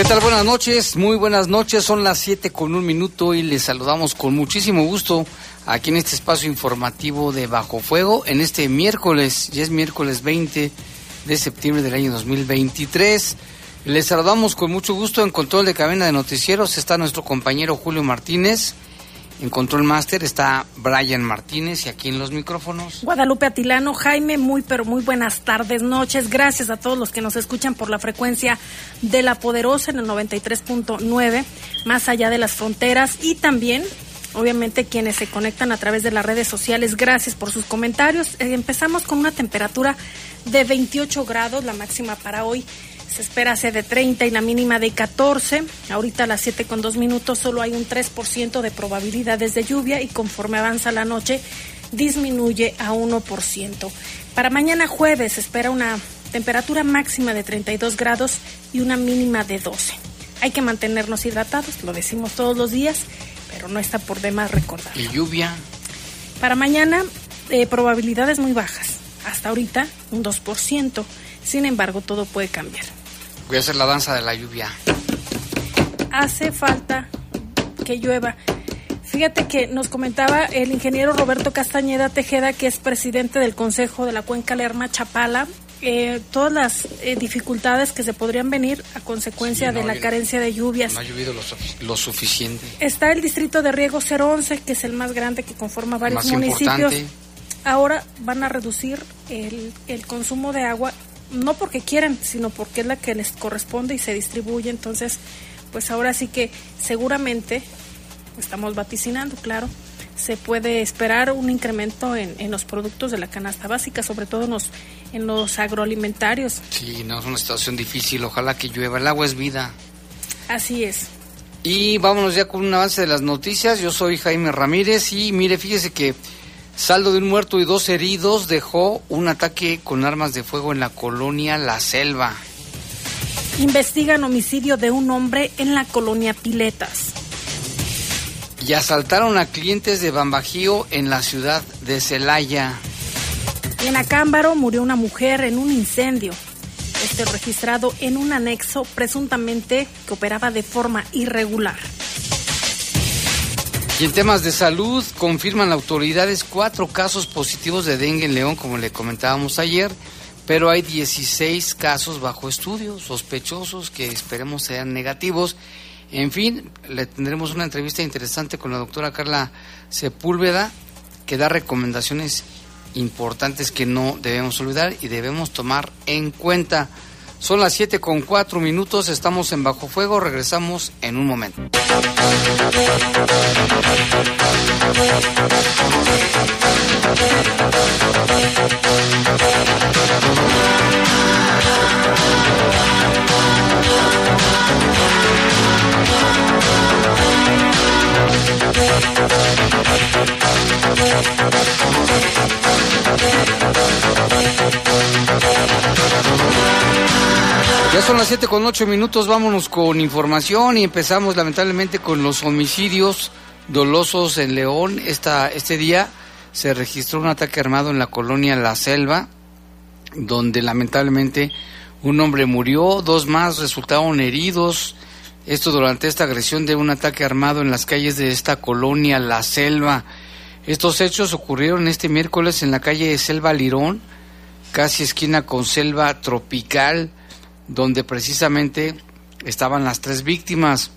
¿Qué tal? Buenas noches, muy buenas noches. Son las 7 con un minuto y les saludamos con muchísimo gusto aquí en este espacio informativo de Bajo Fuego en este miércoles, ya es miércoles 20 de septiembre del año 2023. Les saludamos con mucho gusto en control de cadena de noticieros. Está nuestro compañero Julio Martínez en Control Master está Brian Martínez y aquí en los micrófonos. Guadalupe Atilano, Jaime, muy pero muy buenas tardes, noches. Gracias a todos los que nos escuchan por la frecuencia de La Poderosa en el 93.9, más allá de las fronteras y también obviamente quienes se conectan a través de las redes sociales. Gracias por sus comentarios. Eh, empezamos con una temperatura de 28 grados, la máxima para hoy se espera de 30 y la mínima de 14. Ahorita a las 7 con 2 minutos solo hay un 3% de probabilidades de lluvia y conforme avanza la noche disminuye a 1%. Para mañana jueves se espera una temperatura máxima de 32 grados y una mínima de 12. Hay que mantenernos hidratados, lo decimos todos los días, pero no está por demás recordar. ¿Y lluvia? Para mañana, eh, probabilidades muy bajas. Hasta ahorita, un 2%. Sin embargo, todo puede cambiar. Voy a hacer la danza de la lluvia. Hace falta que llueva. Fíjate que nos comentaba el ingeniero Roberto Castañeda Tejeda, que es presidente del Consejo de la Cuenca Lerma Chapala, eh, todas las eh, dificultades que se podrían venir a consecuencia de la carencia de lluvias. No ha llovido lo, suficiente. Está el distrito de riego 011, que es el más grande que conforma varios municipios. Ahora van a reducir el, el consumo de agua no porque quieran, sino porque es la que les corresponde y se distribuye. Entonces, pues ahora sí que seguramente, estamos vaticinando, claro, se puede esperar un incremento en, en, los productos de la canasta básica, sobre todo en los, en los agroalimentarios. Sí, no, es una situación difícil, ojalá que llueva, el agua es vida. Así es. Y vámonos ya con un avance de las noticias, yo soy Jaime Ramírez y mire, fíjese que Saldo de un muerto y dos heridos dejó un ataque con armas de fuego en la colonia La Selva. Investigan homicidio de un hombre en la colonia Piletas. Y asaltaron a clientes de Bambajío en la ciudad de Celaya. Y en Acámbaro murió una mujer en un incendio. Este registrado en un anexo presuntamente que operaba de forma irregular. Y en temas de salud, confirman autoridades cuatro casos positivos de dengue en León, como le comentábamos ayer, pero hay 16 casos bajo estudio, sospechosos, que esperemos sean negativos. En fin, le tendremos una entrevista interesante con la doctora Carla Sepúlveda, que da recomendaciones importantes que no debemos olvidar y debemos tomar en cuenta. Son las 7 con 4 minutos, estamos en Bajo Fuego, regresamos en un momento. Son las 7 con 8 minutos, vámonos con información y empezamos lamentablemente con los homicidios dolosos en León. Esta, este día se registró un ataque armado en la colonia La Selva, donde lamentablemente un hombre murió, dos más resultaron heridos. Esto durante esta agresión de un ataque armado en las calles de esta colonia La Selva. Estos hechos ocurrieron este miércoles en la calle Selva Lirón, casi esquina con Selva Tropical donde precisamente estaban las tres víctimas.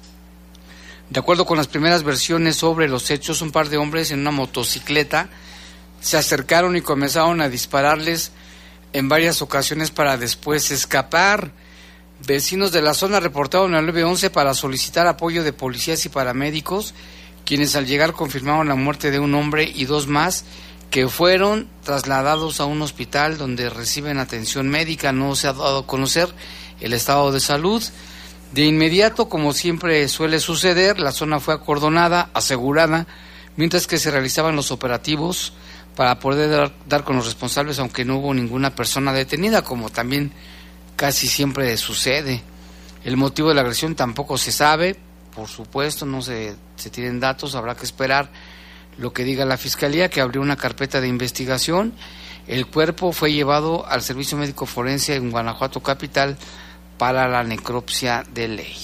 De acuerdo con las primeras versiones sobre los hechos, un par de hombres en una motocicleta se acercaron y comenzaron a dispararles en varias ocasiones para después escapar. Vecinos de la zona reportaron al 911 para solicitar apoyo de policías y paramédicos, quienes al llegar confirmaron la muerte de un hombre y dos más que fueron trasladados a un hospital donde reciben atención médica. No se ha dado a conocer el estado de salud. De inmediato, como siempre suele suceder, la zona fue acordonada, asegurada, mientras que se realizaban los operativos para poder dar, con los responsables, aunque no hubo ninguna persona detenida, como también casi siempre sucede. El motivo de la agresión tampoco se sabe, por supuesto, no se, se tienen datos, habrá que esperar lo que diga la Fiscalía, que abrió una carpeta de investigación. El cuerpo fue llevado al Servicio Médico Forense en Guanajuato Capital para la necropsia de ley.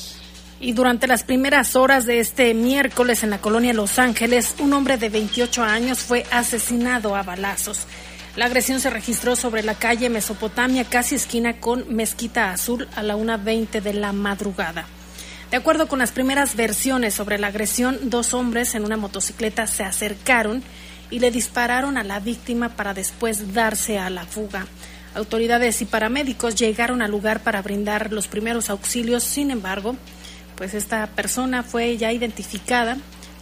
Y durante las primeras horas de este miércoles en la colonia Los Ángeles, un hombre de 28 años fue asesinado a balazos. La agresión se registró sobre la calle Mesopotamia, casi esquina con Mezquita Azul, a la 1.20 de la madrugada. De acuerdo con las primeras versiones sobre la agresión, dos hombres en una motocicleta se acercaron y le dispararon a la víctima para después darse a la fuga. Autoridades y paramédicos llegaron al lugar para brindar los primeros auxilios, sin embargo, pues esta persona fue ya identificada,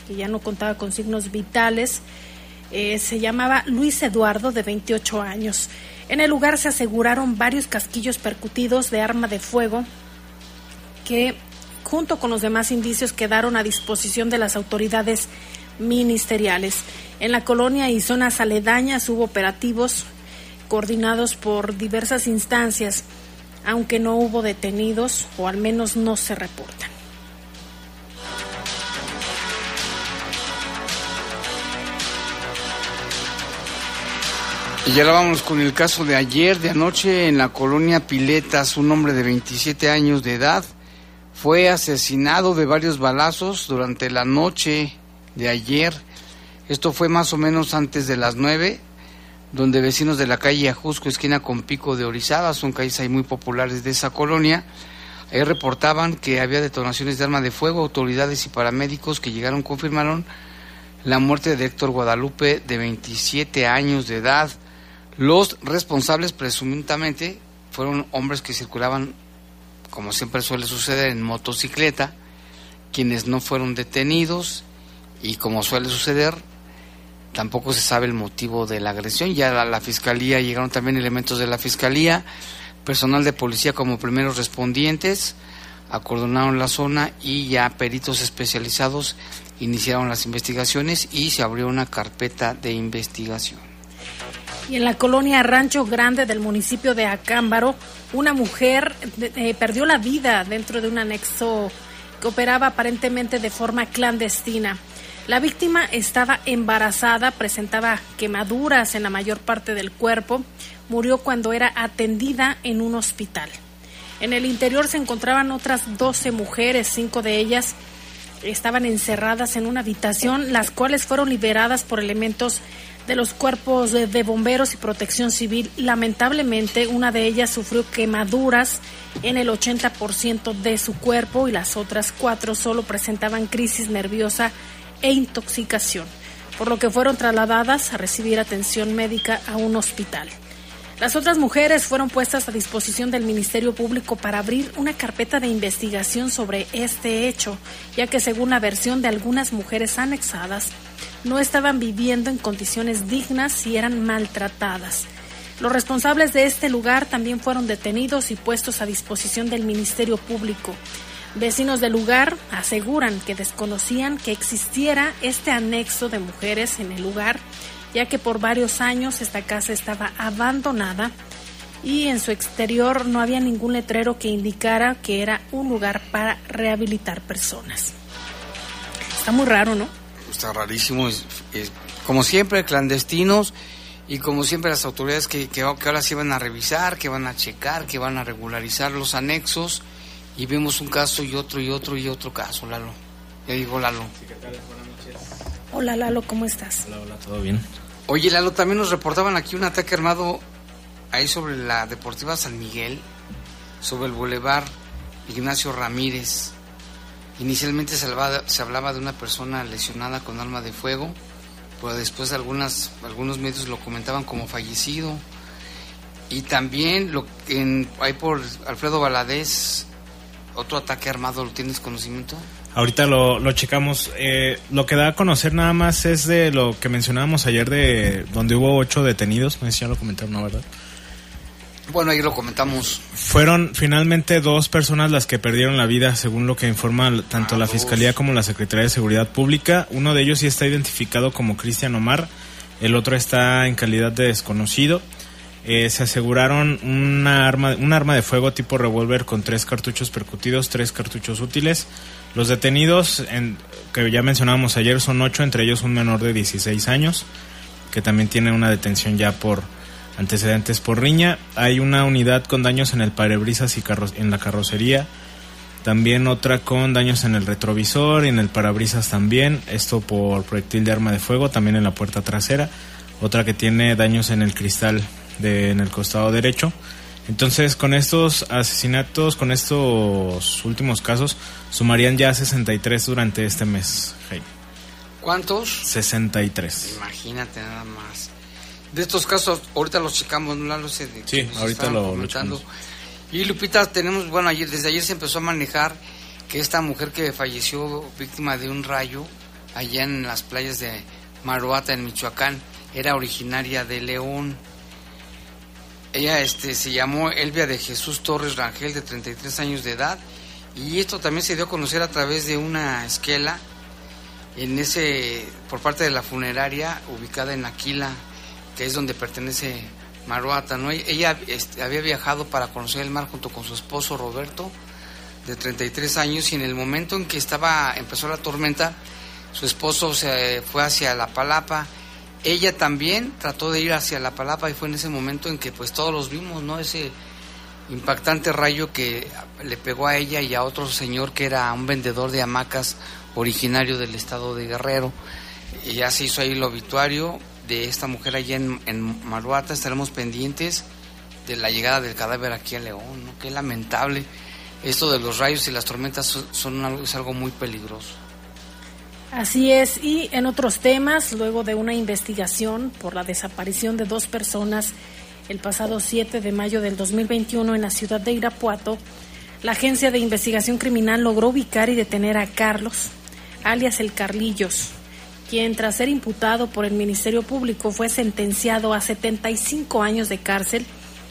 que ya no contaba con signos vitales, eh, se llamaba Luis Eduardo, de 28 años. En el lugar se aseguraron varios casquillos percutidos de arma de fuego que, junto con los demás indicios, quedaron a disposición de las autoridades ministeriales. En la colonia y zonas aledañas hubo operativos coordinados por diversas instancias, aunque no hubo detenidos o al menos no se reportan. Y ya vamos con el caso de ayer, de anoche, en la colonia Piletas, un hombre de 27 años de edad fue asesinado de varios balazos durante la noche de ayer. Esto fue más o menos antes de las 9 donde vecinos de la calle Ajusco, esquina con Pico de Orizaba, son calles ahí muy populares de esa colonia, ahí reportaban que había detonaciones de arma de fuego, autoridades y paramédicos que llegaron confirmaron la muerte de Héctor Guadalupe de 27 años de edad. Los responsables presuntamente fueron hombres que circulaban, como siempre suele suceder, en motocicleta, quienes no fueron detenidos y como suele suceder, tampoco se sabe el motivo de la agresión. Ya la, la, fiscalía llegaron también elementos de la fiscalía, personal de policía como primeros respondientes, acordonaron la zona y ya peritos especializados iniciaron las investigaciones y se abrió una carpeta de investigación. Y en la colonia Rancho Grande del municipio de Acámbaro, una mujer eh, perdió la vida dentro de un anexo que operaba aparentemente de forma clandestina. La víctima estaba embarazada, presentaba quemaduras en la mayor parte del cuerpo, murió cuando era atendida en un hospital. En el interior se encontraban otras 12 mujeres, cinco de ellas estaban encerradas en una habitación, las cuales fueron liberadas por elementos de los cuerpos de, bomberos y protección civil. Lamentablemente, una de ellas sufrió quemaduras en el 80% de su cuerpo y las otras cuatro solo presentaban crisis nerviosa e intoxicación, por lo que fueron trasladadas a recibir atención médica a un hospital. Las otras mujeres fueron puestas a disposición del Ministerio Público para abrir una carpeta de investigación sobre este hecho, ya que según la versión de algunas mujeres anexadas, no estaban viviendo en condiciones dignas y eran maltratadas. Los responsables de este lugar también fueron detenidos y puestos a disposición del Ministerio Público. Vecinos del lugar aseguran que desconocían que existiera este anexo de mujeres en el lugar, ya que por varios años esta casa estaba abandonada y en su exterior no había ningún letrero que indicara que era un lugar para rehabilitar personas. Está muy raro, ¿no? Está rarísimo, como siempre clandestinos y como siempre las autoridades que, que, que ahora sí van a revisar, que van a checar, que van a regularizar los anexos y vemos un caso y otro y otro y otro caso, Lalo. Ya digo Lalo. Hola Lalo, ¿cómo estás? Hola, hola, ¿todo bien? Oye Lalo, también nos reportaban aquí un ataque armado ahí sobre la Deportiva San Miguel, sobre el Boulevard Ignacio Ramírez. Inicialmente se hablaba, se hablaba de una persona lesionada con arma de fuego, pero después algunas, algunos medios lo comentaban como fallecido. Y también lo en, hay por Alfredo Valadez, otro ataque armado, ¿lo tienes conocimiento? Ahorita lo, lo checamos. Eh, lo que da a conocer nada más es de lo que mencionábamos ayer de donde hubo ocho detenidos. No sé si ya lo comentaron, ¿no? ¿Verdad? Bueno, ahí lo comentamos. Fueron finalmente dos personas las que perdieron la vida, según lo que informa tanto Ah, la dos. Fiscalía como la Secretaría de Seguridad Pública. Uno de ellos sí está identificado como Cristian Omar, el otro está en calidad de desconocido. Eh, se aseguraron una arma, un arma de fuego tipo revólver con tres cartuchos percutidos, tres cartuchos útiles. Los detenidos, en- que ya mencionábamos ayer, son ocho, entre ellos un menor de 16 años, que también tiene una detención ya por antecedentes por riña. Hay una unidad con daños en el parabrisas y en la carrocería. También otra con daños en el retrovisor y en el parabrisas también. Esto por proyectil de arma de fuego, también en la puerta trasera. Otra que tiene daños en el cristal de, en el costado derecho. Entonces, con estos asesinatos, con estos últimos casos, sumarían ya 63 durante este mes. Jaime. ¿Cuántos? 63. Imagínate nada más. De estos casos, ahorita los checamos, no lo sé. De Sí, ahorita lo- lo checamos. Y Lupita, tenemos, bueno, ayer, desde ayer se empezó a manejar que esta mujer que falleció víctima de un rayo allá en las playas de Maruata, en Michoacán, era originaria de León. Ella este, se llamó Elvia de Jesús Torres Rangel, de 33 años de edad, y esto también se dio a conocer a través de una esquela en ese por parte de la funeraria ubicada en Aquila, que es donde pertenece Maruata, ¿no? Ella este, había viajado para conocer el mar junto con su esposo Roberto, de 33 años, y en el momento en que estaba empezó la tormenta, su esposo se fue hacia la Palapa. Ella también trató de ir hacia la Palapa y fue en ese momento en que pues todos los vimos, ¿no? Ese impactante rayo que le pegó a ella y a otro señor que era un vendedor de hamacas originario del estado de Guerrero. Y ya se hizo ahí el obituario de esta mujer allá en, en Maruata. Estaremos pendientes de la llegada del cadáver aquí a León, ¿no? Qué lamentable. Esto de los rayos y las tormentas son, son algo, es algo muy peligroso. Así es, y en otros temas, luego de una investigación por la desaparición de dos personas el pasado 7 de mayo del 2021 en la ciudad de Irapuato, la Agencia de Investigación Criminal logró ubicar y detener a Carlos, alias el Carlillos, quien tras ser imputado por el Ministerio Público fue sentenciado a 75 años de cárcel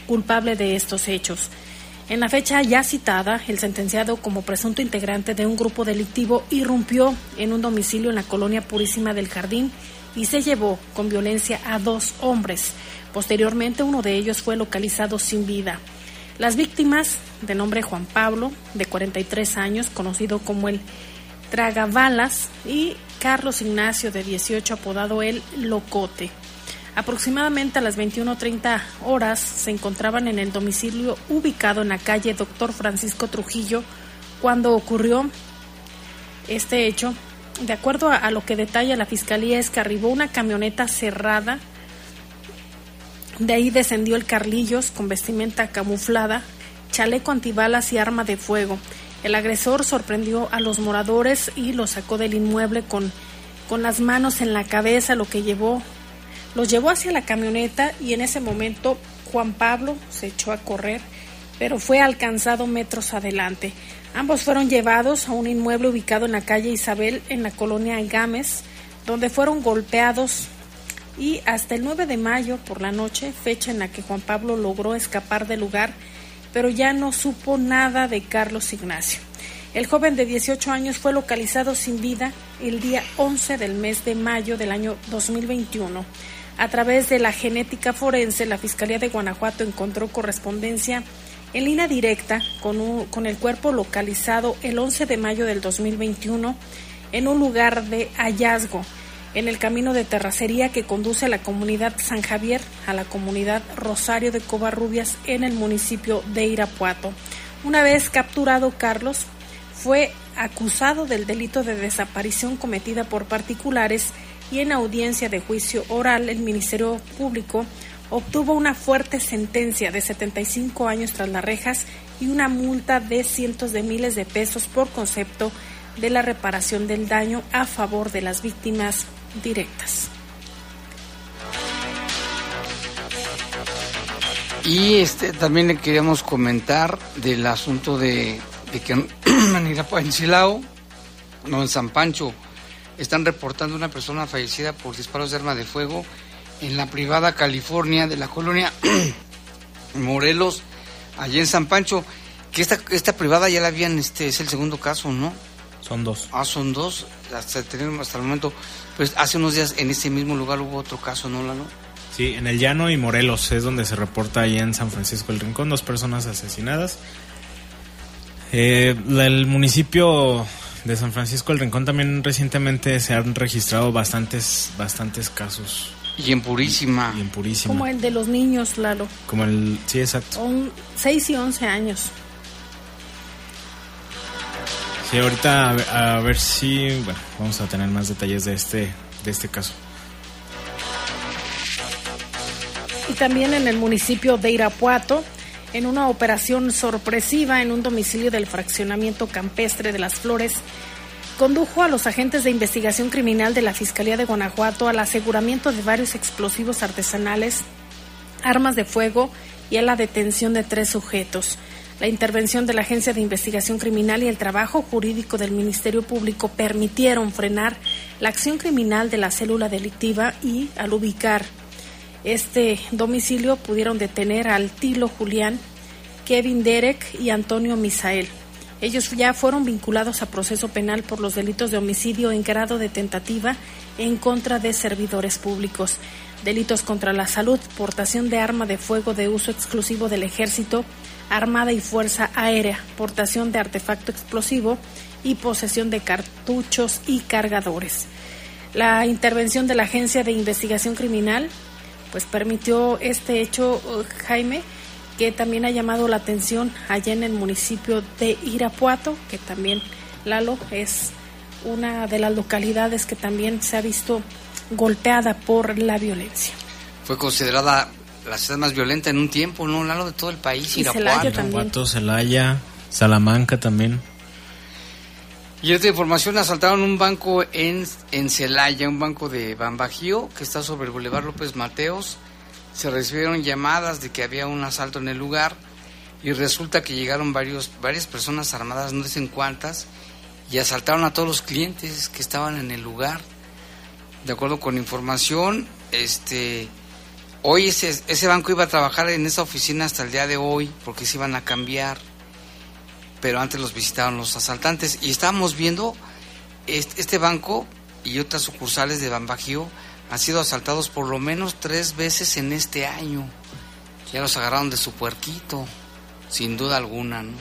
culpable de estos hechos. En la fecha ya citada, el sentenciado como presunto integrante de un grupo delictivo irrumpió en un domicilio en la colonia Purísima del Jardín y se llevó con violencia a dos hombres. Posteriormente, uno de ellos fue localizado sin vida. Las víctimas, de nombre Juan Pablo, de 43 años, conocido como el Tragabalas, y Carlos Ignacio, de 18, apodado el Locote. Aproximadamente a las 21.30 horas se encontraban en el domicilio ubicado en la calle Doctor Francisco Trujillo cuando ocurrió este hecho. De acuerdo a, lo que detalla la fiscalía es que arribó una camioneta cerrada. De ahí descendió el Carlillos con vestimenta camuflada, chaleco antibalas y arma de fuego. El agresor sorprendió a los moradores y los sacó del inmueble con, con las manos en la cabeza, lo que llevó los llevó hacia la camioneta y en ese momento Juan Pablo se echó a correr, pero fue alcanzado metros adelante. Ambos fueron llevados a un inmueble ubicado en la calle Isabel, en la colonia Gámez, donde fueron golpeados y hasta el 9 de mayo por la noche, fecha en la que Juan Pablo logró escapar del lugar, pero ya no supo nada de Carlos Ignacio. El joven de 18 años fue localizado sin vida el día 11 del mes de mayo del año 2021. A través de la genética forense, la Fiscalía de Guanajuato encontró correspondencia en línea directa con, con el cuerpo localizado el 11 de mayo del 2021 en un lugar de hallazgo en el camino de terracería que conduce a la comunidad San Javier a la comunidad Rosario de Covarrubias en el municipio de Irapuato. Una vez capturado Carlos, fue acusado del delito de desaparición cometida por particulares y en audiencia de juicio oral el Ministerio Público obtuvo una fuerte sentencia de 75 años tras las rejas y una multa de cientos de miles de pesos por concepto de la reparación del daño a favor de las víctimas directas. Y este también le queríamos comentar del asunto de, de que en Irapuato, no en San Pancho, están reportando una persona fallecida por disparos de arma de fuego en la privada California de la colonia Morelos, allí en San Pancho, que esta, esta privada ya la habían, este es el segundo caso, ¿no? Son dos. Ah, son dos, hasta, hasta el momento, pues hace unos días en ese mismo lugar hubo otro caso, ¿no, Lalo? Sí, en el Llano y Morelos es donde se reporta ahí en San Francisco el Rincón, dos personas asesinadas. Eh, el municipio de San Francisco el Rincón también recientemente se han registrado bastantes, bastantes casos. Y en Purísima. Y en Purísima. Como el de los niños, Lalo. Como el, sí, exacto. Son 6 y 11 años. Sí, ahorita a, a ver si, bueno, vamos a tener más detalles de este, de este caso. Y también en el municipio de Irapuato, en una operación sorpresiva en un domicilio del fraccionamiento campestre de las Flores, condujo a los agentes de investigación criminal de la Fiscalía de Guanajuato al aseguramiento de varios explosivos artesanales, armas de fuego y a la detención de tres sujetos. La intervención de la Agencia de Investigación Criminal y el trabajo jurídico del Ministerio Público permitieron frenar la acción criminal de la célula delictiva y, al ubicar este domicilio, pudieron detener al Tilo Julián, Kevin Derek y Antonio Misael. Ellos ya fueron vinculados a proceso penal por los delitos de homicidio en grado de tentativa en contra de servidores públicos, delitos contra la salud, portación de arma de fuego de uso exclusivo del ejército, armada y fuerza aérea, portación de artefacto explosivo y posesión de cartuchos y cargadores. La intervención de la Agencia de Investigación Criminal pues permitió este hecho, Jaime, que también ha llamado la atención allá en el municipio de Irapuato, que también Lalo es una de las localidades que también se ha visto golpeada por la violencia. Fue considerada la ciudad más violenta en un tiempo, ¿no? Lalo de todo el país, Y Irapuato. Celaya también. Irapuato, Celaya, Salamanca también. Y esta información asaltaron un banco en, en Celaya, un banco de Bambajío, que está sobre el Boulevard López Mateos. Se recibieron llamadas de que había un asalto en el lugar y resulta que llegaron varios, varias personas armadas, no dicen cuántas, y asaltaron a todos los clientes que estaban en el lugar. De acuerdo con información, este, hoy ese, ese banco iba a trabajar en esa oficina hasta el día de hoy porque se iban a cambiar pero antes los visitaron los asaltantes y estábamos viendo este, banco y otras sucursales de Bambajío han sido asaltados por lo menos tres veces en este año. Ya los agarraron de su puerquito, sin duda alguna, ¿no?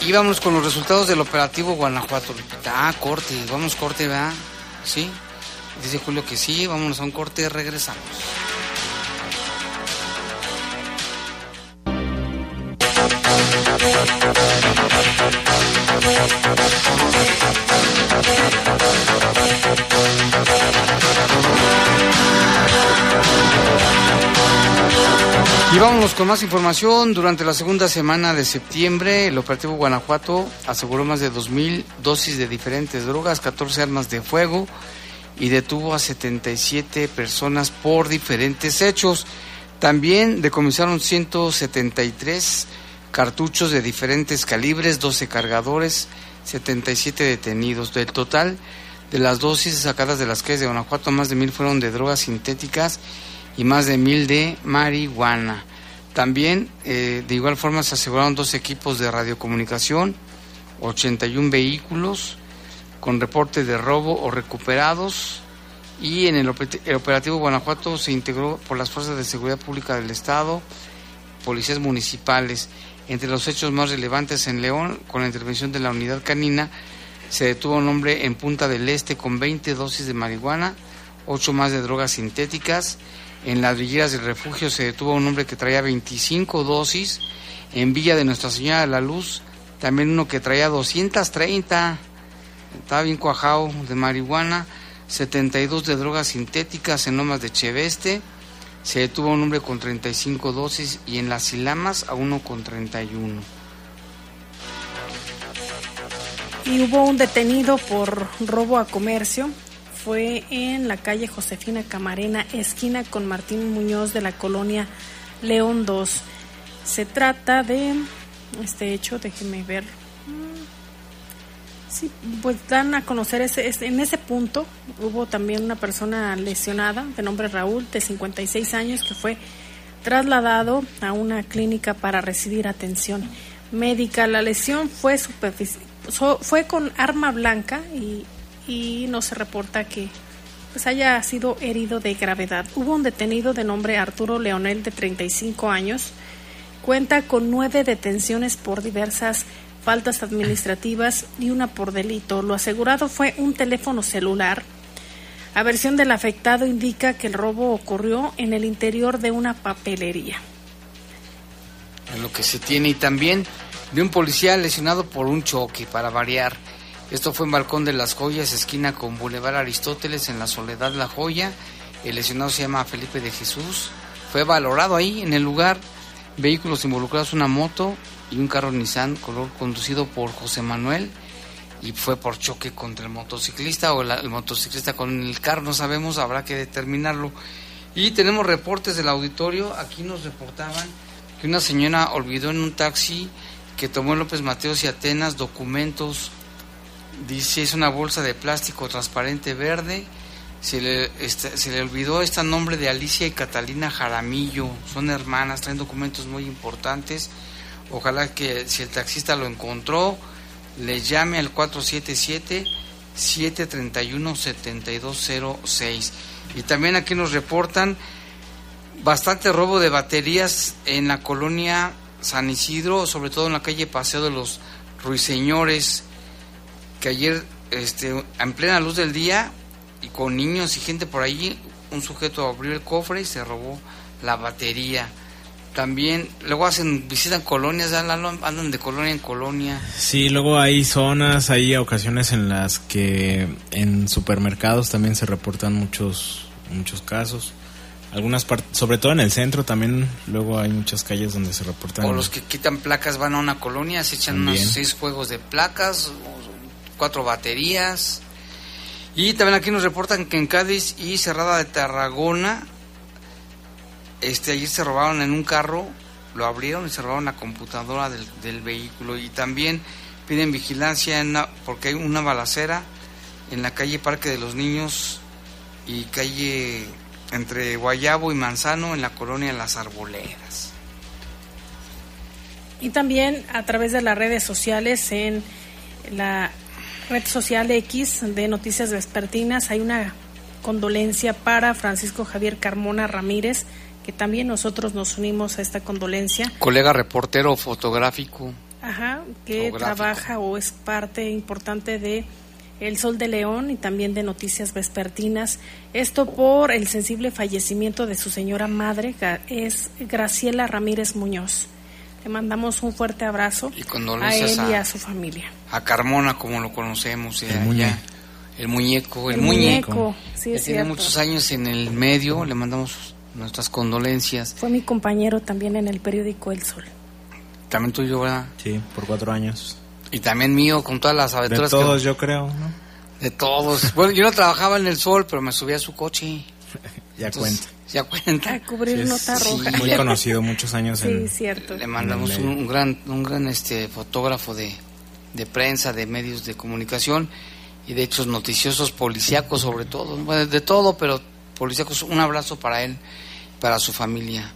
Y vamos con los resultados del operativo Guanajuato. Ah, corte, vamos corte, ¿verdad? Sí. Dice Julio que sí, vámonos a un corte, regresamos. Y vámonos con más información. Durante la segunda semana de septiembre, el operativo Guanajuato aseguró más de 2.000 dosis de diferentes drogas, 14 armas de fuego y detuvo a 77 personas por diferentes hechos. También decomisaron 173 cartuchos de diferentes calibres, 12 cargadores, 77 detenidos. Del total de las dosis sacadas de las calles de Guanajuato, más de mil fueron de drogas sintéticas y más de mil de marihuana. También, eh, de igual forma, se aseguraron dos equipos de radiocomunicación, 81 vehículos con reporte de robo o recuperados. Y en el, oper- el operativo Guanajuato se integró por las fuerzas de seguridad pública del Estado, policías municipales. Entre los hechos más relevantes en León, con la intervención de la unidad canina, se detuvo a un hombre en Punta del Este con 20 dosis de marihuana, 8 más de drogas sintéticas. En las Villeras del Refugio se detuvo a un hombre que traía 25 dosis. En Villa de Nuestra Señora de la Luz, también uno que traía 230. Estaba bien cuajado de marihuana. 72 de drogas sintéticas en Lomas de Cheveste. Se detuvo a un hombre con 35 dosis y en las Ilamas a uno con 31. Y hubo un detenido por robo a comercio. Fue en la calle Josefina Camarena, esquina con Martín Muñoz de la colonia León 2. Se trata de este hecho, déjeme ver Sí, pues dan a conocer ese, en ese punto hubo también una persona lesionada de nombre Raúl de 56 años que fue trasladado a una clínica para recibir atención médica. La lesión fue fue con arma blanca y, y no se reporta que pues haya sido herido de gravedad. Hubo un detenido de nombre Arturo Leonel de 35 años. Cuenta con nueve detenciones por diversas faltas administrativas y una por delito. Lo asegurado fue un teléfono celular. La versión del afectado indica que el robo ocurrió en el interior de una papelería. En lo que se tiene y también de un policía lesionado por un choque, para variar. Esto fue en Balcón de las Joyas, esquina con Boulevard Aristóteles, en la Soledad La Joya. El lesionado se llama Felipe de Jesús. Fue valorado ahí en el lugar. Vehículos involucrados, una moto y un carro Nissan color conducido por José Manuel y fue por choque contra el motociclista o el motociclista con el carro, no sabemos, habrá que determinarlo. Y tenemos reportes del auditorio, aquí nos reportaban que una señora olvidó en un taxi que tomó López Mateos y Atenas documentos, dice es una bolsa de plástico transparente verde, se le, este, se le olvidó este nombre de Alicia y Catalina Jaramillo, son hermanas, traen documentos muy importantes Ojalá que si el taxista lo encontró, le llame al 477-731-7206. Y también aquí nos reportan bastante robo de baterías en la colonia San Isidro, sobre todo en la calle Paseo de los Ruiseñores, que ayer este, en plena luz del día y con niños y gente por allí, un sujeto abrió el cofre y se robó la batería también luego hacen visitan colonias andan de colonia en colonia. Sí luego hay zonas hay ocasiones en las que en supermercados también se reportan muchos muchos casos. Algunas partes sobre todo en el centro también luego hay muchas calles donde se reportan. O los que quitan placas van a una colonia se echan unos seis juegos de placas cuatro baterías. Y también aquí nos reportan que en Cádiz y Cerrada de Tarragona este, ayer se robaron en un carro, lo abrieron y se robaron la computadora del, vehículo. Y también piden vigilancia porque hay una balacera en la calle Parque de los Niños y calle entre Guayabo y Manzano en la colonia Las Arboledas. Y también a través de las redes sociales en la red social X de Noticias Vespertinas hay una condolencia para Francisco Javier Carmona Ramírez, que también nosotros nos unimos a esta condolencia. Colega reportero fotográfico. Ajá, que trabaja o es parte importante de El Sol de León y también de Noticias Vespertinas. Esto por el sensible fallecimiento de su señora madre, es Graciela Ramírez Muñoz. Le mandamos un fuerte abrazo y a él y a su familia. A Carmona, como lo conocemos. El, muñeco. el muñeco. El, muñeco. Sí, tiene muchos años en el medio. Le mandamos nuestras condolencias. Fue mi compañero también en el periódico El Sol. También tuyo, ¿verdad? Sí, por cuatro años. Y también mío, con todas las aventuras. De todos, yo creo, ¿no? De todos. bueno, yo no trabajaba en El Sol, pero me subía a su coche. ya cuenta. Ya cuenta. A cubrir nota roja. Muy conocido, muchos años sí, cierto. Le mandamos un, gran, un gran este fotógrafo de, de prensa, de medios de comunicación y de hechos noticiosos, policíacos sobre todo. Bueno, de todo, pero policíacos. Un abrazo para él para su familia.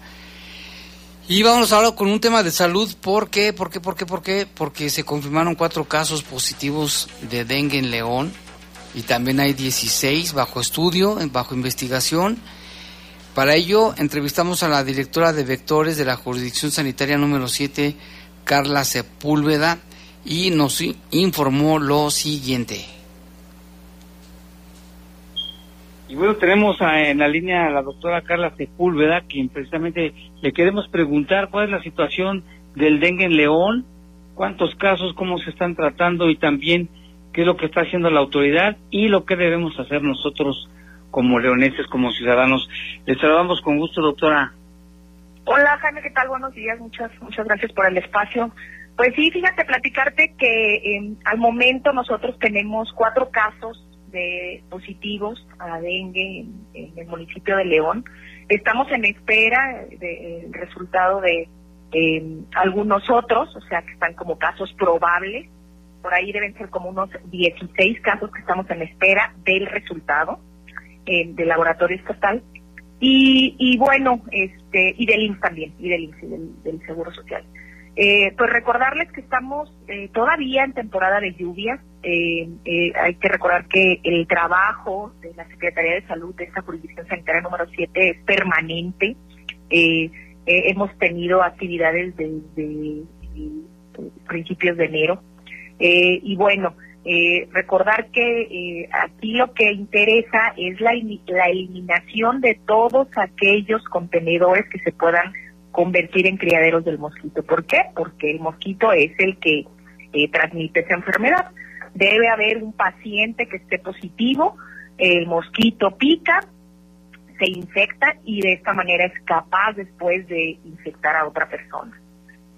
Y vamos ahora con un tema de salud. ¿Por qué? ¿Por qué? ¿Por qué? ¿Por qué? Porque se confirmaron cuatro casos positivos de dengue en León y también hay 16 bajo estudio, bajo investigación. Para ello entrevistamos a la directora de vectores de la jurisdicción sanitaria número 7, Carla Sepúlveda, y nos informó lo siguiente. Y bueno, tenemos en la línea a la doctora Carla Sepúlveda, quien precisamente le queremos preguntar cuál es la situación del dengue en León, cuántos casos, cómo se están tratando y también qué es lo que está haciendo la autoridad y lo que debemos hacer nosotros como leoneses, como ciudadanos. Les saludamos con gusto, doctora. Hola, Jaime, ¿qué tal? Buenos días, muchas, muchas gracias por el espacio. Pues sí, fíjate, platicarte que eh, al momento nosotros tenemos cuatro casos de positivos a dengue en, el municipio de León. Estamos en espera del resultado de eh, algunos otros, o sea, que están como casos probables. Por ahí deben ser como unos 16 casos que estamos en espera del resultado eh, del laboratorio estatal. Y, y bueno, este y del IMSS también, y del IMSS, del Seguro Social. Eh, pues recordarles que estamos eh, todavía en temporada de lluvia. Eh, hay que recordar que el trabajo de la Secretaría de Salud de esta jurisdicción sanitaria número 7 es permanente. hemos tenido actividades desde principios de enero. y bueno, recordar que aquí lo que interesa es la, la eliminación de todos aquellos contenedores que se puedan convertir en criaderos del mosquito. ¿Por qué? Porque el mosquito es el que eh, transmite esa enfermedad. Debe haber un paciente que esté positivo, el mosquito pica, se infecta y de esta manera es capaz después de infectar a otra persona.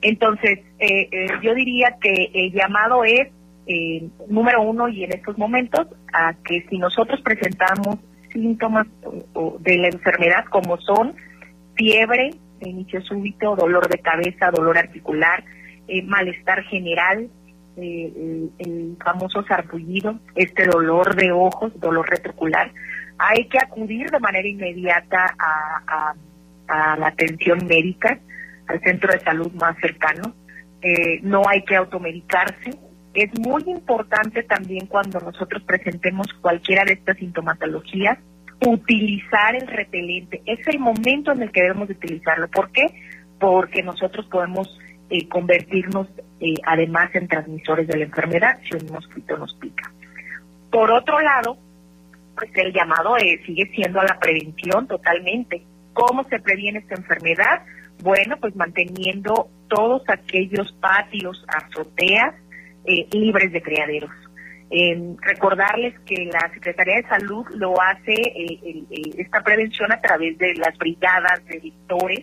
Entonces, eh, eh, yo diría que el llamado es, número uno, y en estos momentos, a que si nosotros presentamos síntomas de la enfermedad como son fiebre, inicio súbito, dolor de cabeza, dolor articular, eh, malestar general, eh, el, famoso sarpullido, este dolor de ojos, dolor retrocular, hay que acudir de manera inmediata a, la atención médica, al centro de salud más cercano. Eh, no hay que automedicarse. Es muy importante también cuando nosotros presentemos cualquiera de estas sintomatologías, utilizar el repelente. Es el momento en el que debemos utilizarlo. ¿Por qué? Porque nosotros podemos eh, convertirnos eh, además en transmisores de la enfermedad si un mosquito nos pica. Por otro lado, pues el llamado eh, sigue siendo a la prevención totalmente. ¿Cómo se previene esta enfermedad? Bueno, pues manteniendo todos aquellos patios, azoteas libres de criaderos recordarles que la Secretaría de Salud lo hace eh, esta prevención a través de las brigadas de victores.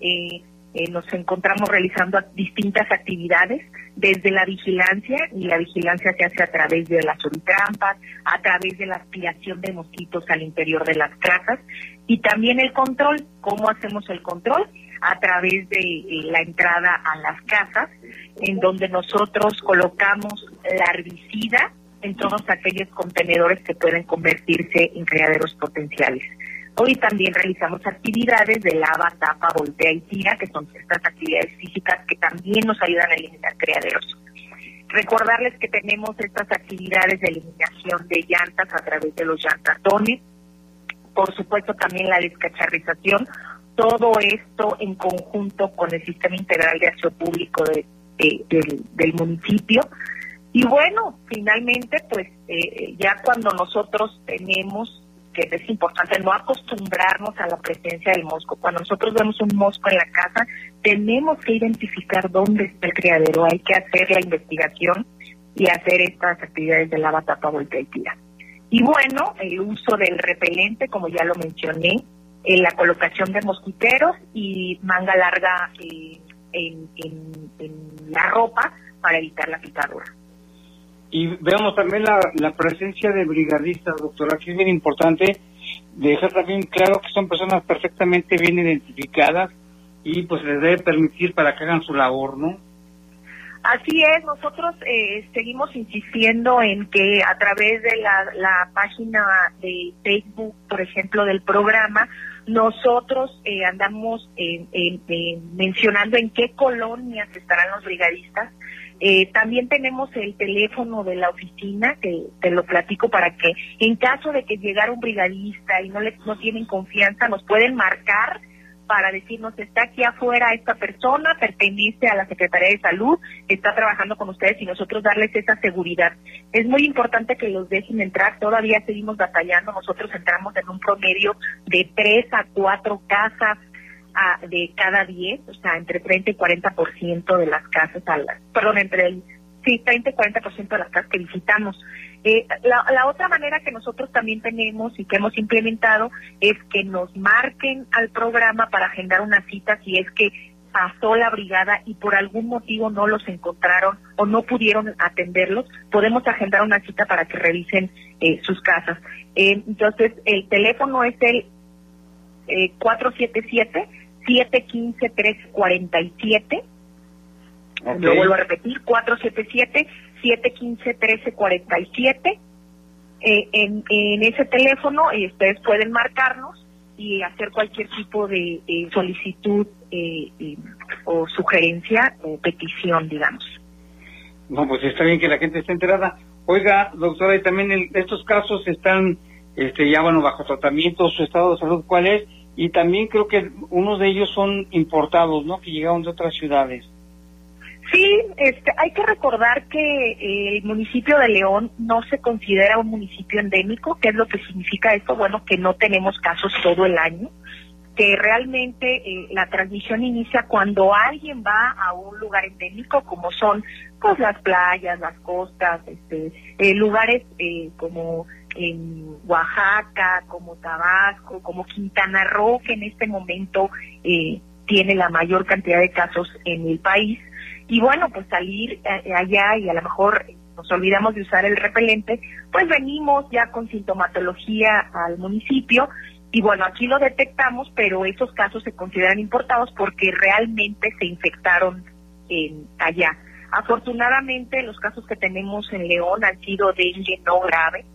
Eh, eh, nos encontramos realizando distintas actividades desde la vigilancia, y la vigilancia se hace a través de las trampas, a través de la aspiración de mosquitos al interior de las casas y también el control. ¿Cómo hacemos el control? A través de la entrada a las casas, en donde nosotros colocamos la herbicida en todos aquellos contenedores que pueden convertirse en criaderos potenciales. Hoy también realizamos actividades de lava, tapa, voltea y tira, que son estas actividades físicas que también nos ayudan a eliminar criaderos. Recordarles que tenemos estas actividades de eliminación de llantas a través de los llantatones, por supuesto también la descacharrización, todo esto en conjunto con el Sistema Integral de Acción Público de del, municipio. Y bueno, finalmente, pues eh, ya cuando nosotros tenemos, que es importante no acostumbrarnos a la presencia del mosco, cuando nosotros vemos un mosco en la casa, tenemos que identificar dónde está el criadero, hay que hacer la investigación y hacer estas actividades de lava, tapa, y tira. Y bueno, el uso del repelente, como ya lo mencioné, en la colocación de mosquiteros y manga larga eh, en, la ropa para evitar la picadura. Y vemos también la, presencia de brigadistas, doctora, que es bien importante dejar también claro que son personas perfectamente bien identificadas y pues les debe permitir para que hagan su labor, ¿no? Así es, nosotros eh, seguimos insistiendo en que a través de la, la página de Facebook, por ejemplo, del programa, nosotros eh, andamos mencionando en qué colonias estarán los brigadistas. Eh, también tenemos el teléfono de la oficina, que te lo platico para que en caso de que llegara un brigadista y no, le, no tienen confianza, nos pueden marcar para decirnos, está aquí afuera esta persona, pertenece a la Secretaría de Salud, está trabajando con ustedes y nosotros darles esa seguridad. Es muy importante que los dejen entrar, todavía seguimos batallando, nosotros entramos en un promedio de tres a cuatro casas de cada diez, o sea, entre 30 y 40% de las casas, a perdón, entre el, sí, 30 y 40% de las casas que visitamos. Eh, la, otra manera que nosotros también tenemos y que hemos implementado es que nos marquen al programa para agendar una cita si es que pasó la brigada y por algún motivo no los encontraron o no pudieron atenderlos, podemos agendar una cita para que revisen eh, sus casas. Eh, entonces, el teléfono es el eh, 477-715-1347. Lo vuelvo a repetir, 477-715-1347. Eh, en, en ese teléfono y ustedes pueden marcarnos y hacer cualquier tipo de, solicitud eh, o sugerencia o petición, digamos. No, pues está bien que la gente esté enterada. Oiga, doctora, y también estos casos están este, ya, bueno, bajo tratamiento, su estado de salud, ¿cuál es? Y también creo que unos de ellos son importados, ¿no? Que llegaron de otras ciudades. Sí, este, hay que recordar que eh, el municipio de León no se considera un municipio endémico. ¿Qué es lo que significa esto? Bueno, que no tenemos casos todo el año, que realmente eh, la transmisión inicia cuando alguien va a un lugar endémico, como son pues las playas, las costas, este, eh, lugares como en Oaxaca, como Tabasco, como Quintana Roo, que en este momento tiene la mayor cantidad de casos en el país y bueno, pues salir eh, allá y a lo mejor nos olvidamos de usar el repelente, pues venimos ya con sintomatología al municipio y bueno, aquí lo detectamos, pero esos casos se consideran importados porque realmente se infectaron en, allá. Afortunadamente los casos que tenemos en León han sido dengue no grave,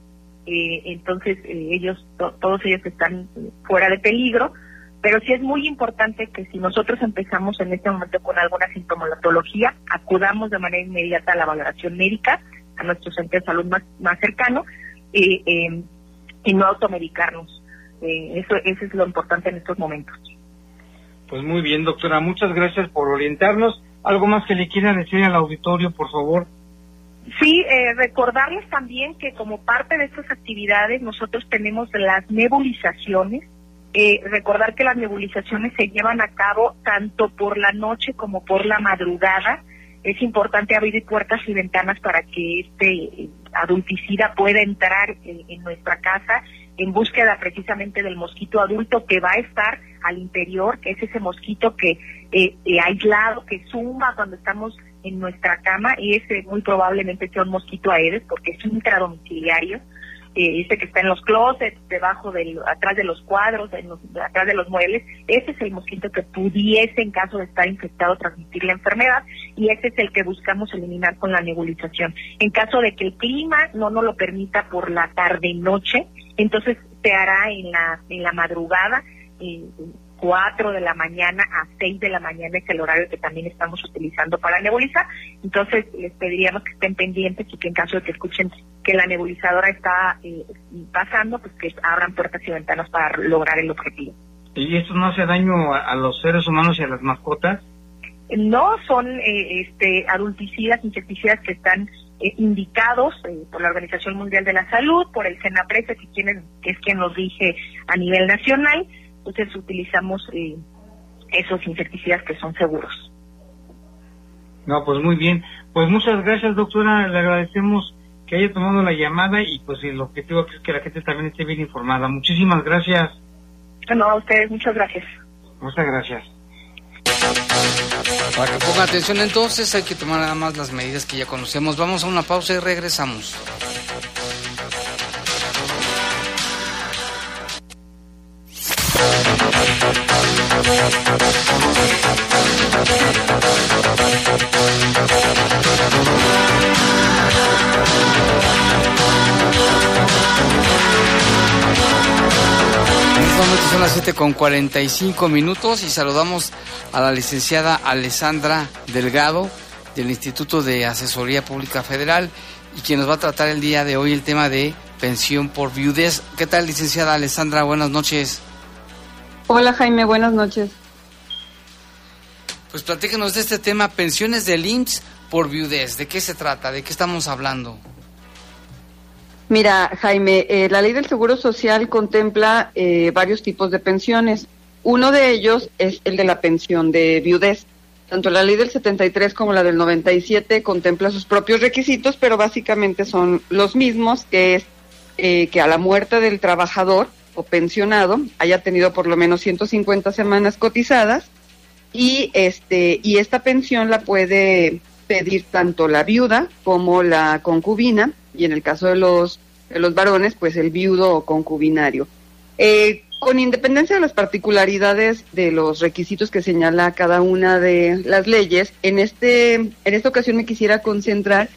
eh, entonces eh, ellos, todos ellos están fuera de peligro, pero sí es muy importante que si nosotros empezamos en este momento con alguna sintomatología, acudamos de manera inmediata a la valoración médica, a nuestro centro de salud más, más cercano, eh, y no automedicarnos. Eh, eso, eso es lo importante en estos momentos. Pues muy bien, doctora, muchas gracias por orientarnos. ¿Algo más que le quiera decir al auditorio, por favor? Sí, eh, recordarles también que como parte de estas actividades nosotros tenemos las nebulizaciones eh, recordar que las nebulizaciones se llevan a cabo tanto por la noche como por la madrugada. Es importante abrir puertas y ventanas para que este eh, adulticida pueda entrar en, nuestra casa en búsqueda precisamente del mosquito adulto que va a estar al interior, que es ese mosquito que eh, aislado, que zumba cuando estamos en nuestra cama y ese muy probablemente sea un mosquito aedes porque es intradomiciliario dice que está en los closets, debajo del, atrás de los cuadros, en atrás de los muebles, ese es el mosquito que pudiese, en caso de estar infectado, transmitir la enfermedad y ese es el que buscamos eliminar con la nebulización. En caso de que el clima no nos lo permita por la tarde-noche, entonces se hará en la, en la madrugada. Eh, 4 de la mañana a 6 de la mañana es el horario que también estamos utilizando para nebulizar. Entonces, les pediríamos que estén pendientes y que en caso de que escuchen que la nebulizadora está eh, pasando, pues que abran puertas y ventanas para lograr el objetivo. ¿Y esto no hace daño a, los seres humanos y a las mascotas? No, son eh, este, adulticidas, insecticidas que están eh, indicados por la Organización Mundial de la Salud, por el CENAPRESE, que, que es quien los rige a nivel nacional, entonces utilizamos eh, esos insecticidas que son seguros. No, pues muy bien. Pues muchas gracias, doctora. Le agradecemos que haya tomado la llamada y pues el objetivo es que la gente también esté bien informada. Muchísimas gracias. No, a ustedes, muchas gracias. Muchas gracias. Para que ponga atención entonces hay que tomar nada más las medidas que ya conocemos. Vamos a una pausa y regresamos. Son las 7 con 45 minutos y saludamos a la licenciada Alessandra Delgado del Instituto de Asesoría Pública Federal y quien nos va a tratar el día de hoy el tema de pensión por viudez. ¿Qué tal, licenciada Alessandra? Buenas noches. Hola, Jaime, buenas noches. Pues platíquenos de este tema, pensiones del IMSS por viudez. ¿De qué se trata? ¿De qué estamos hablando? Mira, Jaime, eh, la ley del Seguro Social contempla eh, varios tipos de pensiones. Uno de ellos es el de la pensión de viudez. Tanto la ley del 73 como la del 97 contempla sus propios requisitos, pero básicamente son los mismos, que es eh, que a la muerte del trabajador o pensionado haya tenido por lo menos 150 semanas cotizadas y este y esta pensión la puede pedir tanto la viuda como la concubina y en el caso de los de los varones pues el viudo o concubinario. Eh, con independencia de las particularidades de los requisitos que señala cada una de las leyes en este en esta ocasión me quisiera concentrar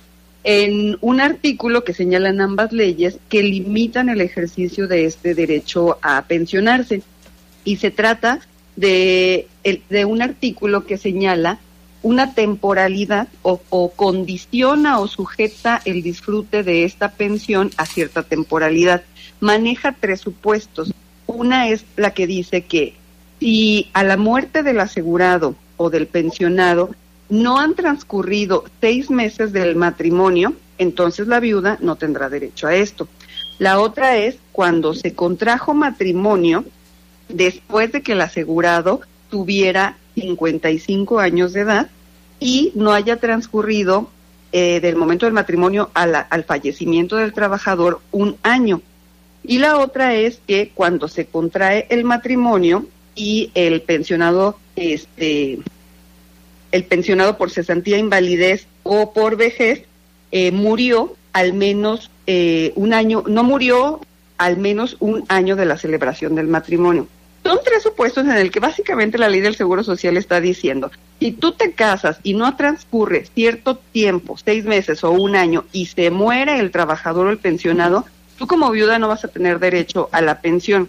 en un artículo que señalan ambas leyes que limitan el ejercicio de este derecho a pensionarse y se trata de, de un artículo que señala una temporalidad o, o, condiciona o sujeta el disfrute de esta pensión a cierta temporalidad. Maneja tres supuestos. Una es la que dice que si a la muerte del asegurado o del pensionado no han transcurrido seis meses del matrimonio, entonces la viuda no tendrá derecho a esto. La otra es cuando se contrajo matrimonio después de que el asegurado tuviera 55 años de edad y no haya transcurrido eh, del momento del matrimonio al fallecimiento del trabajador un año. Y la otra es que cuando se contrae el matrimonio y el pensionado, este, el pensionado por cesantía, invalidez o por vejez eh, murió al menos eh, un año, no murió al menos un año de la celebración del matrimonio. Son tres supuestos en el que básicamente la ley del Seguro Social está diciendo, si tú te casas y no transcurre cierto tiempo, seis meses o un año, y se muere el trabajador o el pensionado, tú como viuda no vas a tener derecho a la pensión.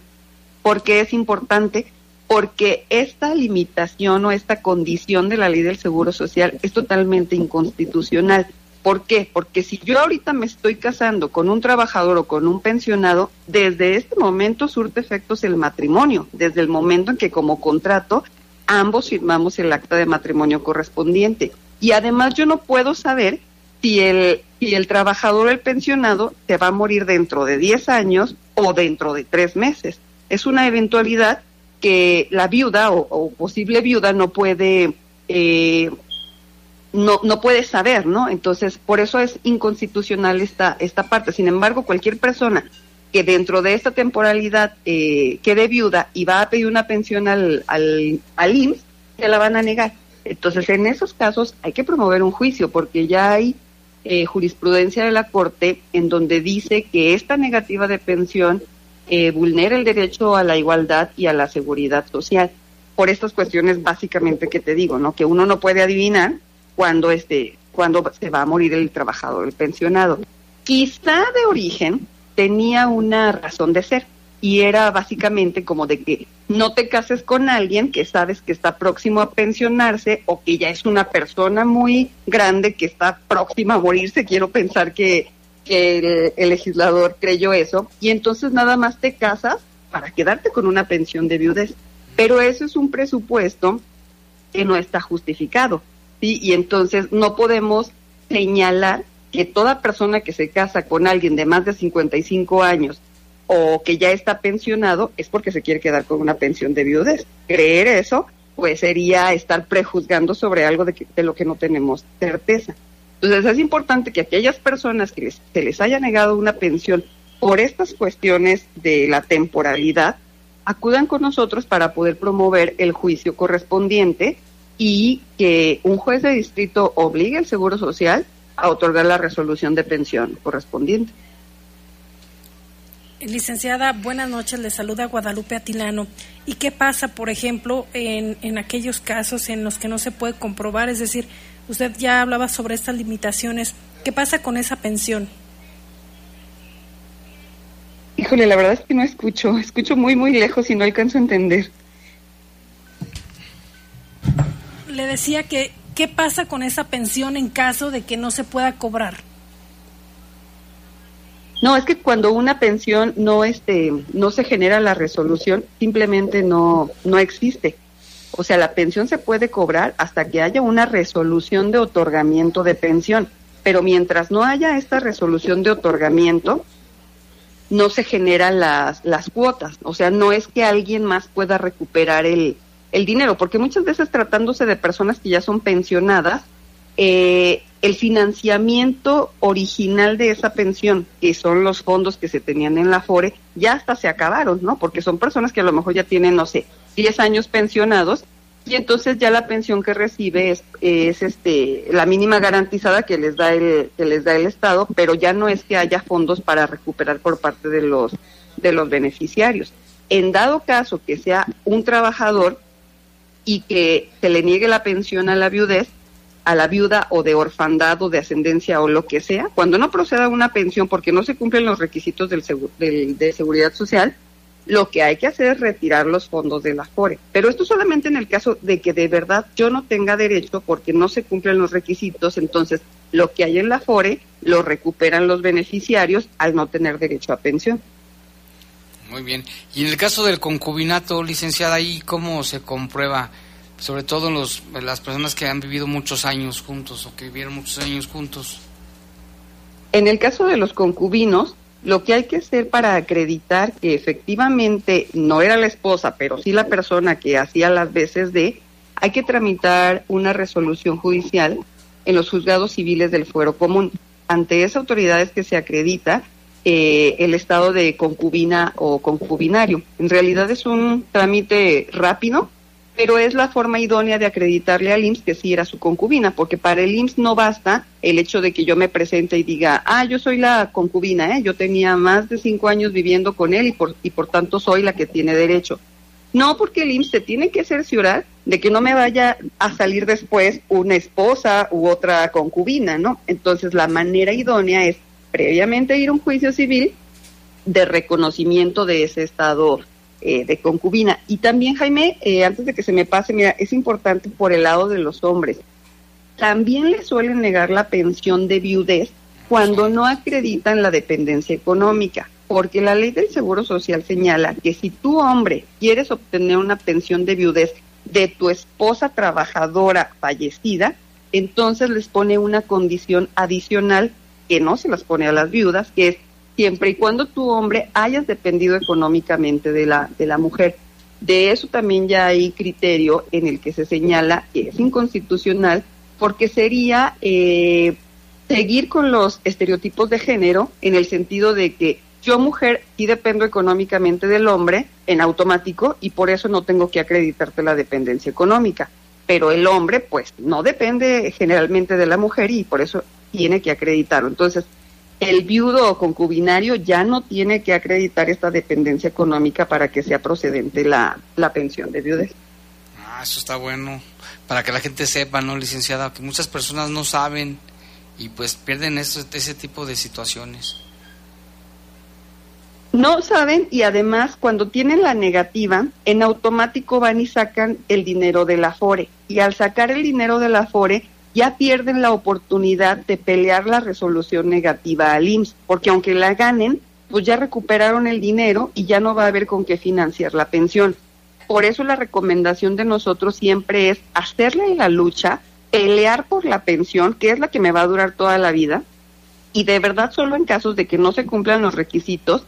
porque es importante? Porque esta limitación o esta condición de la ley del Seguro Social es totalmente inconstitucional. ¿Por qué? Porque si yo ahorita me estoy casando con un trabajador o con un pensionado, desde este momento surte efectos el matrimonio, desde el momento en que como contrato ambos firmamos el acta de matrimonio correspondiente. Y además yo no puedo saber si el, si el trabajador o el pensionado se va a morir dentro de 10 años o dentro de 3 meses. Es una eventualidad que la viuda o, o posible viuda no puede eh, no, no puede saber, ¿no? Entonces, por eso es inconstitucional esta, esta parte. Sin embargo, cualquier persona que dentro de esta temporalidad eh, quede viuda y va a pedir una pensión al, al, al IMSS, se la van a negar. Entonces, en esos casos hay que promover un juicio porque ya hay eh, jurisprudencia de la Corte en donde dice que esta negativa de pensión eh, vulnera el derecho a la igualdad y a la seguridad social. Por estas cuestiones básicamente que te digo, ¿no? Que uno no puede adivinar cuando este cuando se va a morir el trabajador, el pensionado. Quizá de origen tenía una razón de ser y era básicamente como de que no te cases con alguien que sabes que está próximo a pensionarse o que ya es una persona muy grande que está próxima a morirse. Quiero pensar que, que el, legislador creyó eso y entonces nada más te casas para quedarte con una pensión de viudez. Pero eso es un presupuesto que no está justificado. ¿sí? Y entonces no podemos señalar que toda persona que se casa con alguien de más de 55 años o que ya está pensionado es porque se quiere quedar con una pensión de viudez. Creer eso, pues sería estar prejuzgando sobre algo de, que, de lo que no tenemos certeza. Entonces es importante que aquellas personas que les, se les haya negado una pensión por estas cuestiones de la temporalidad, acudan con nosotros para poder promover el juicio correspondiente y que un juez de distrito obligue al Seguro Social a otorgar la resolución de pensión correspondiente. Licenciada, buenas noches. Le saluda Guadalupe Atilano. ¿Y qué pasa, por ejemplo, en, en aquellos casos en los que no se puede comprobar? Es decir, usted ya hablaba sobre estas limitaciones. ¿Qué pasa con esa pensión? Híjole, la verdad es que no escucho. Escucho muy, muy lejos y no alcanzo a entender. Le decía que, ¿qué pasa con esa pensión en caso de que no se pueda cobrar? No, es que cuando una pensión no este no se genera la resolución, simplemente no no existe. O sea, la pensión se puede cobrar hasta que haya una resolución de otorgamiento de pensión, pero mientras no haya esta resolución de otorgamiento, no se generan las las cuotas, o sea, no es que alguien más pueda recuperar el el dinero, porque muchas veces tratándose de personas que ya son pensionadas, eh, el financiamiento original de esa pensión, que son los fondos que se tenían en la FORE, ya hasta se acabaron, ¿no? Porque son personas que a lo mejor ya tienen, no sé, 10 años pensionados y entonces ya la pensión que recibe es, es este la mínima garantizada que les da el que les da el Estado, pero ya no es que haya fondos para recuperar por parte de los de los beneficiarios. En dado caso que sea un trabajador y que se le niegue la pensión a la viudez, a la viuda o de orfandad o de ascendencia o lo que sea, cuando no proceda una pensión porque no se cumplen los requisitos del, de seguridad social, lo que hay que hacer es retirar los fondos de la FORE. Pero esto solamente en el caso de que de verdad yo no tenga derecho porque no se cumplen los requisitos, entonces lo que hay en la FORE lo recuperan los beneficiarios al no tener derecho a pensión. Muy bien. Y en el caso del concubinato, licenciada, ¿ahí cómo se comprueba? Sobre todo los, las personas que han vivido muchos años juntos o que vivieron muchos años juntos. En el caso de los concubinos, lo que hay que hacer para acreditar que efectivamente no era la esposa, pero sí la persona que hacía las veces de, hay que tramitar una resolución judicial en los juzgados civiles del fuero común. Ante esa autoridad es que se acredita eh, el estado de concubina o concubinario. En realidad es un trámite rápido, pero es la forma idónea de acreditarle al IMSS que sí era su concubina, porque para el IMSS no basta el hecho de que yo me presente y diga, ah, yo soy la concubina, ¿eh? yo tenía más de cinco años viviendo con él y por, y por tanto soy la que tiene derecho. No, porque el IMSS se tiene que cerciorar de que no me vaya a salir después una esposa u otra concubina, ¿no? Entonces la manera idónea es previamente ir a un juicio civil de reconocimiento de ese estado eh, de concubina. Y también, Jaime, eh, antes de que se me pase, mira, es importante por el lado de los hombres. También le suelen negar la pensión de viudez cuando no acreditan la dependencia económica, porque la ley del Seguro Social señala que si tú, hombre, quieres obtener una pensión de viudez de tu esposa trabajadora fallecida, entonces les pone una condición adicional que no se las pone a las viudas, que es siempre y cuando tu hombre hayas dependido económicamente de la, de la mujer. De eso también ya hay criterio en el que se señala que es inconstitucional porque sería eh, seguir con los estereotipos de género en el sentido de que yo mujer sí dependo económicamente del hombre en automático y por eso no tengo que acreditarte la dependencia económica. Pero el hombre pues no depende generalmente de la mujer y por eso tiene que acreditarlo. Entonces, el viudo o concubinario ya no tiene que acreditar esta dependencia económica para que sea procedente la, la pensión de viudez. Ah, eso está bueno, para que la gente sepa, ¿no, licenciada? Que muchas personas no saben y pues pierden eso, ese tipo de situaciones. No saben y además cuando tienen la negativa, en automático van y sacan el dinero de la FORE. Y al sacar el dinero de la FORE, ya pierden la oportunidad de pelear la resolución negativa al IMSS, porque aunque la ganen, pues ya recuperaron el dinero y ya no va a haber con qué financiar la pensión. Por eso la recomendación de nosotros siempre es hacerle la lucha, pelear por la pensión, que es la que me va a durar toda la vida, y de verdad solo en casos de que no se cumplan los requisitos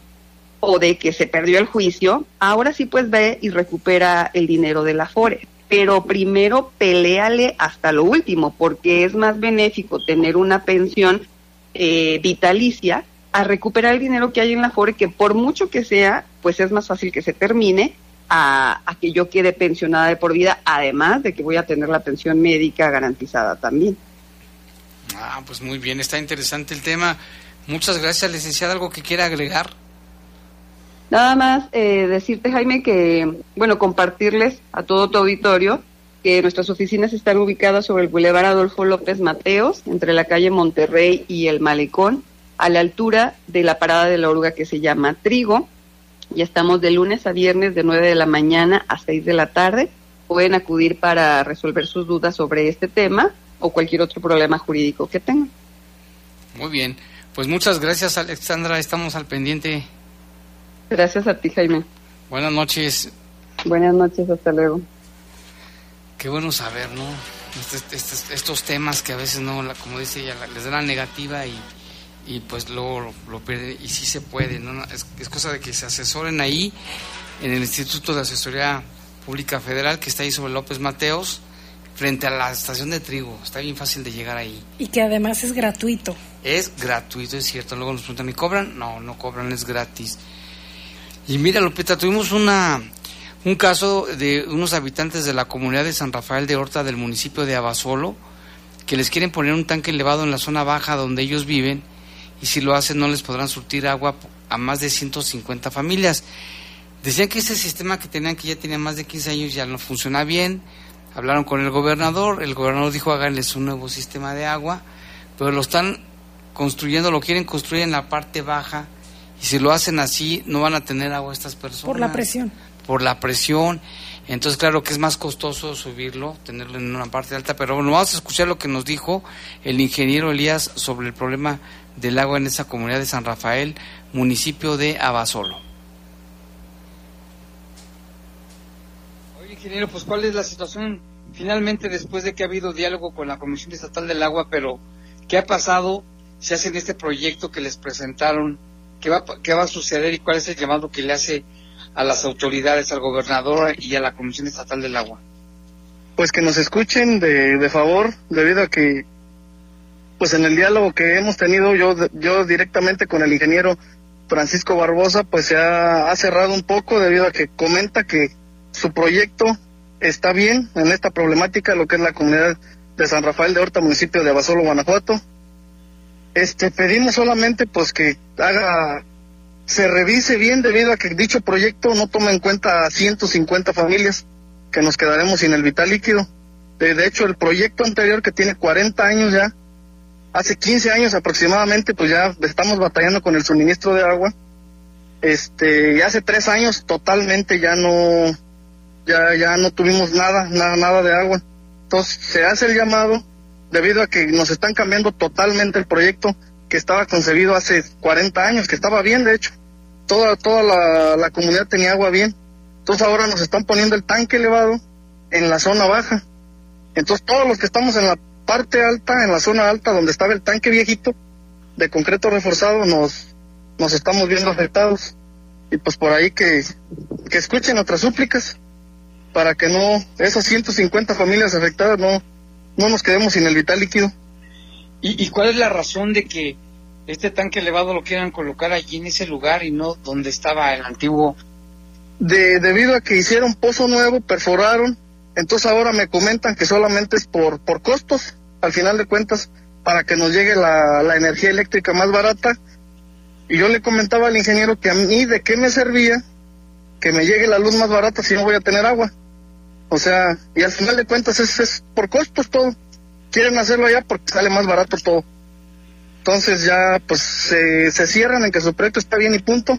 o de que se perdió el juicio, ahora sí pues ve y recupera el dinero de la FORE pero primero peleale hasta lo último, porque es más benéfico tener una pensión eh, vitalicia a recuperar el dinero que hay en la FORE, que por mucho que sea, pues es más fácil que se termine a, a, que yo quede pensionada de por vida, además de que voy a tener la pensión médica garantizada también. Ah, pues muy bien, está interesante el tema. Muchas gracias, licenciada. ¿Algo que quiera agregar? Nada más eh, decirte, Jaime, que, bueno, compartirles a todo tu auditorio que nuestras oficinas están ubicadas sobre el Boulevard Adolfo López Mateos, entre la calle Monterrey y el Malecón, a la altura de la parada de la oruga que se llama Trigo. Y estamos de lunes a viernes de 9 de la mañana a 6 de la tarde. Pueden acudir para resolver sus dudas sobre este tema o cualquier otro problema jurídico que tengan. Muy bien. Pues muchas gracias, Alexandra. Estamos al pendiente. Gracias a ti, Jaime. Buenas noches. Buenas noches, hasta luego. Qué bueno saber, ¿no? Estos, estos, estos temas que a veces no, la, como dice ella, les da la negativa y, y pues luego lo, lo pierden. Y sí se puede, ¿no? Es, es, cosa de que se asesoren ahí en el Instituto de Asesoría Pública Federal que está ahí sobre López Mateos, frente a la estación de trigo. Está bien fácil de llegar ahí. Y que además es gratuito. Es gratuito, es cierto. Luego nos preguntan, ¿y cobran? No, no cobran, es gratis. Y mira, Lupita, tuvimos una, un caso de unos habitantes de la comunidad de San Rafael de Horta del municipio de Abasolo que les quieren poner un tanque elevado en la zona baja donde ellos viven y si lo hacen no les podrán surtir agua a más de 150 familias. Decían que ese sistema que tenían, que ya tenía más de 15 años, ya no funciona bien. Hablaron con el gobernador, el gobernador dijo háganles un nuevo sistema de agua, pero lo están construyendo, lo quieren construir en la parte baja y si lo hacen así no van a tener agua estas personas. Por la presión. Por la presión. Entonces, claro que es más costoso subirlo, tenerlo en una parte alta, pero bueno, vamos a escuchar lo que nos dijo el ingeniero Elías sobre el problema del agua en esa comunidad de San Rafael, municipio de Abasolo. Oye, ingeniero, pues ¿cuál es la situación finalmente después de que ha habido diálogo con la Comisión Estatal del Agua, pero qué ha pasado? Se hacen este proyecto que les presentaron, ¿qué va, qué va a suceder y cuál es el llamado que le hace a las autoridades, al gobernador y a la Comisión Estatal del Agua? Pues que nos escuchen de, de favor, debido a que, pues en el diálogo que hemos tenido yo, yo directamente con el ingeniero Francisco Barbosa, pues se ha, ha cerrado un poco debido a que comenta que su proyecto está bien en esta problemática, lo que es la comunidad de San Rafael de Horta, municipio de Abasolo, Guanajuato. Este, pedimos solamente pues que haga se revise bien debido a que dicho proyecto no toma en cuenta a 150 familias que nos quedaremos sin el vital líquido. De, hecho, el proyecto anterior que tiene 40 años ya, hace 15 años aproximadamente, pues ya estamos batallando con el suministro de agua. Este, y hace tres años totalmente ya no, ya, ya no tuvimos nada, nada, nada de agua. Entonces se hace el llamado debido a que nos están cambiando totalmente el proyecto que estaba concebido hace 40 años, que estaba bien, de hecho. Toda, toda la, comunidad tenía agua bien. Entonces ahora nos están poniendo el tanque elevado en la zona baja. Entonces todos los que estamos en la parte alta, en la zona alta donde estaba el tanque viejito de concreto reforzado, nos, nos estamos viendo afectados. Y pues por ahí que, que escuchen otras súplicas para que no, esas 150 familias afectadas no, no nos quedemos sin el vital líquido. ¿Y, ¿Y, cuál es la razón de que este tanque elevado lo quieran colocar allí en ese lugar y no donde estaba el antiguo? De, debido a que hicieron pozo nuevo, perforaron, entonces ahora me comentan que solamente es por, por costos, al final de cuentas, para que nos llegue la, la energía eléctrica más barata. Y yo le comentaba al ingeniero que a mí de qué me servía que me llegue la luz más barata si no voy a tener agua. O sea, y al final de cuentas es, es por costos todo. Quieren hacerlo allá porque sale más barato todo. Entonces ya pues se, se cierran en que su proyecto está bien y punto.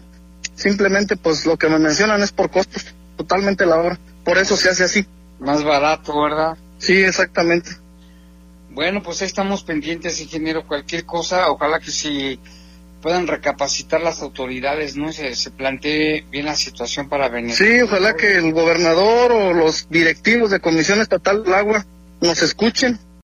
Simplemente pues lo que me mencionan es por costos, totalmente la obra. Por eso se hace así. Más barato, ¿verdad? Sí, exactamente. Bueno, pues ahí estamos pendientes, ingeniero. Cualquier cosa, ojalá que si puedan recapacitar las autoridades, ¿no? Se, se plantee bien la situación para venir. Sí, ojalá que el gobernador o los directivos de Comisión Estatal del Agua nos escuchen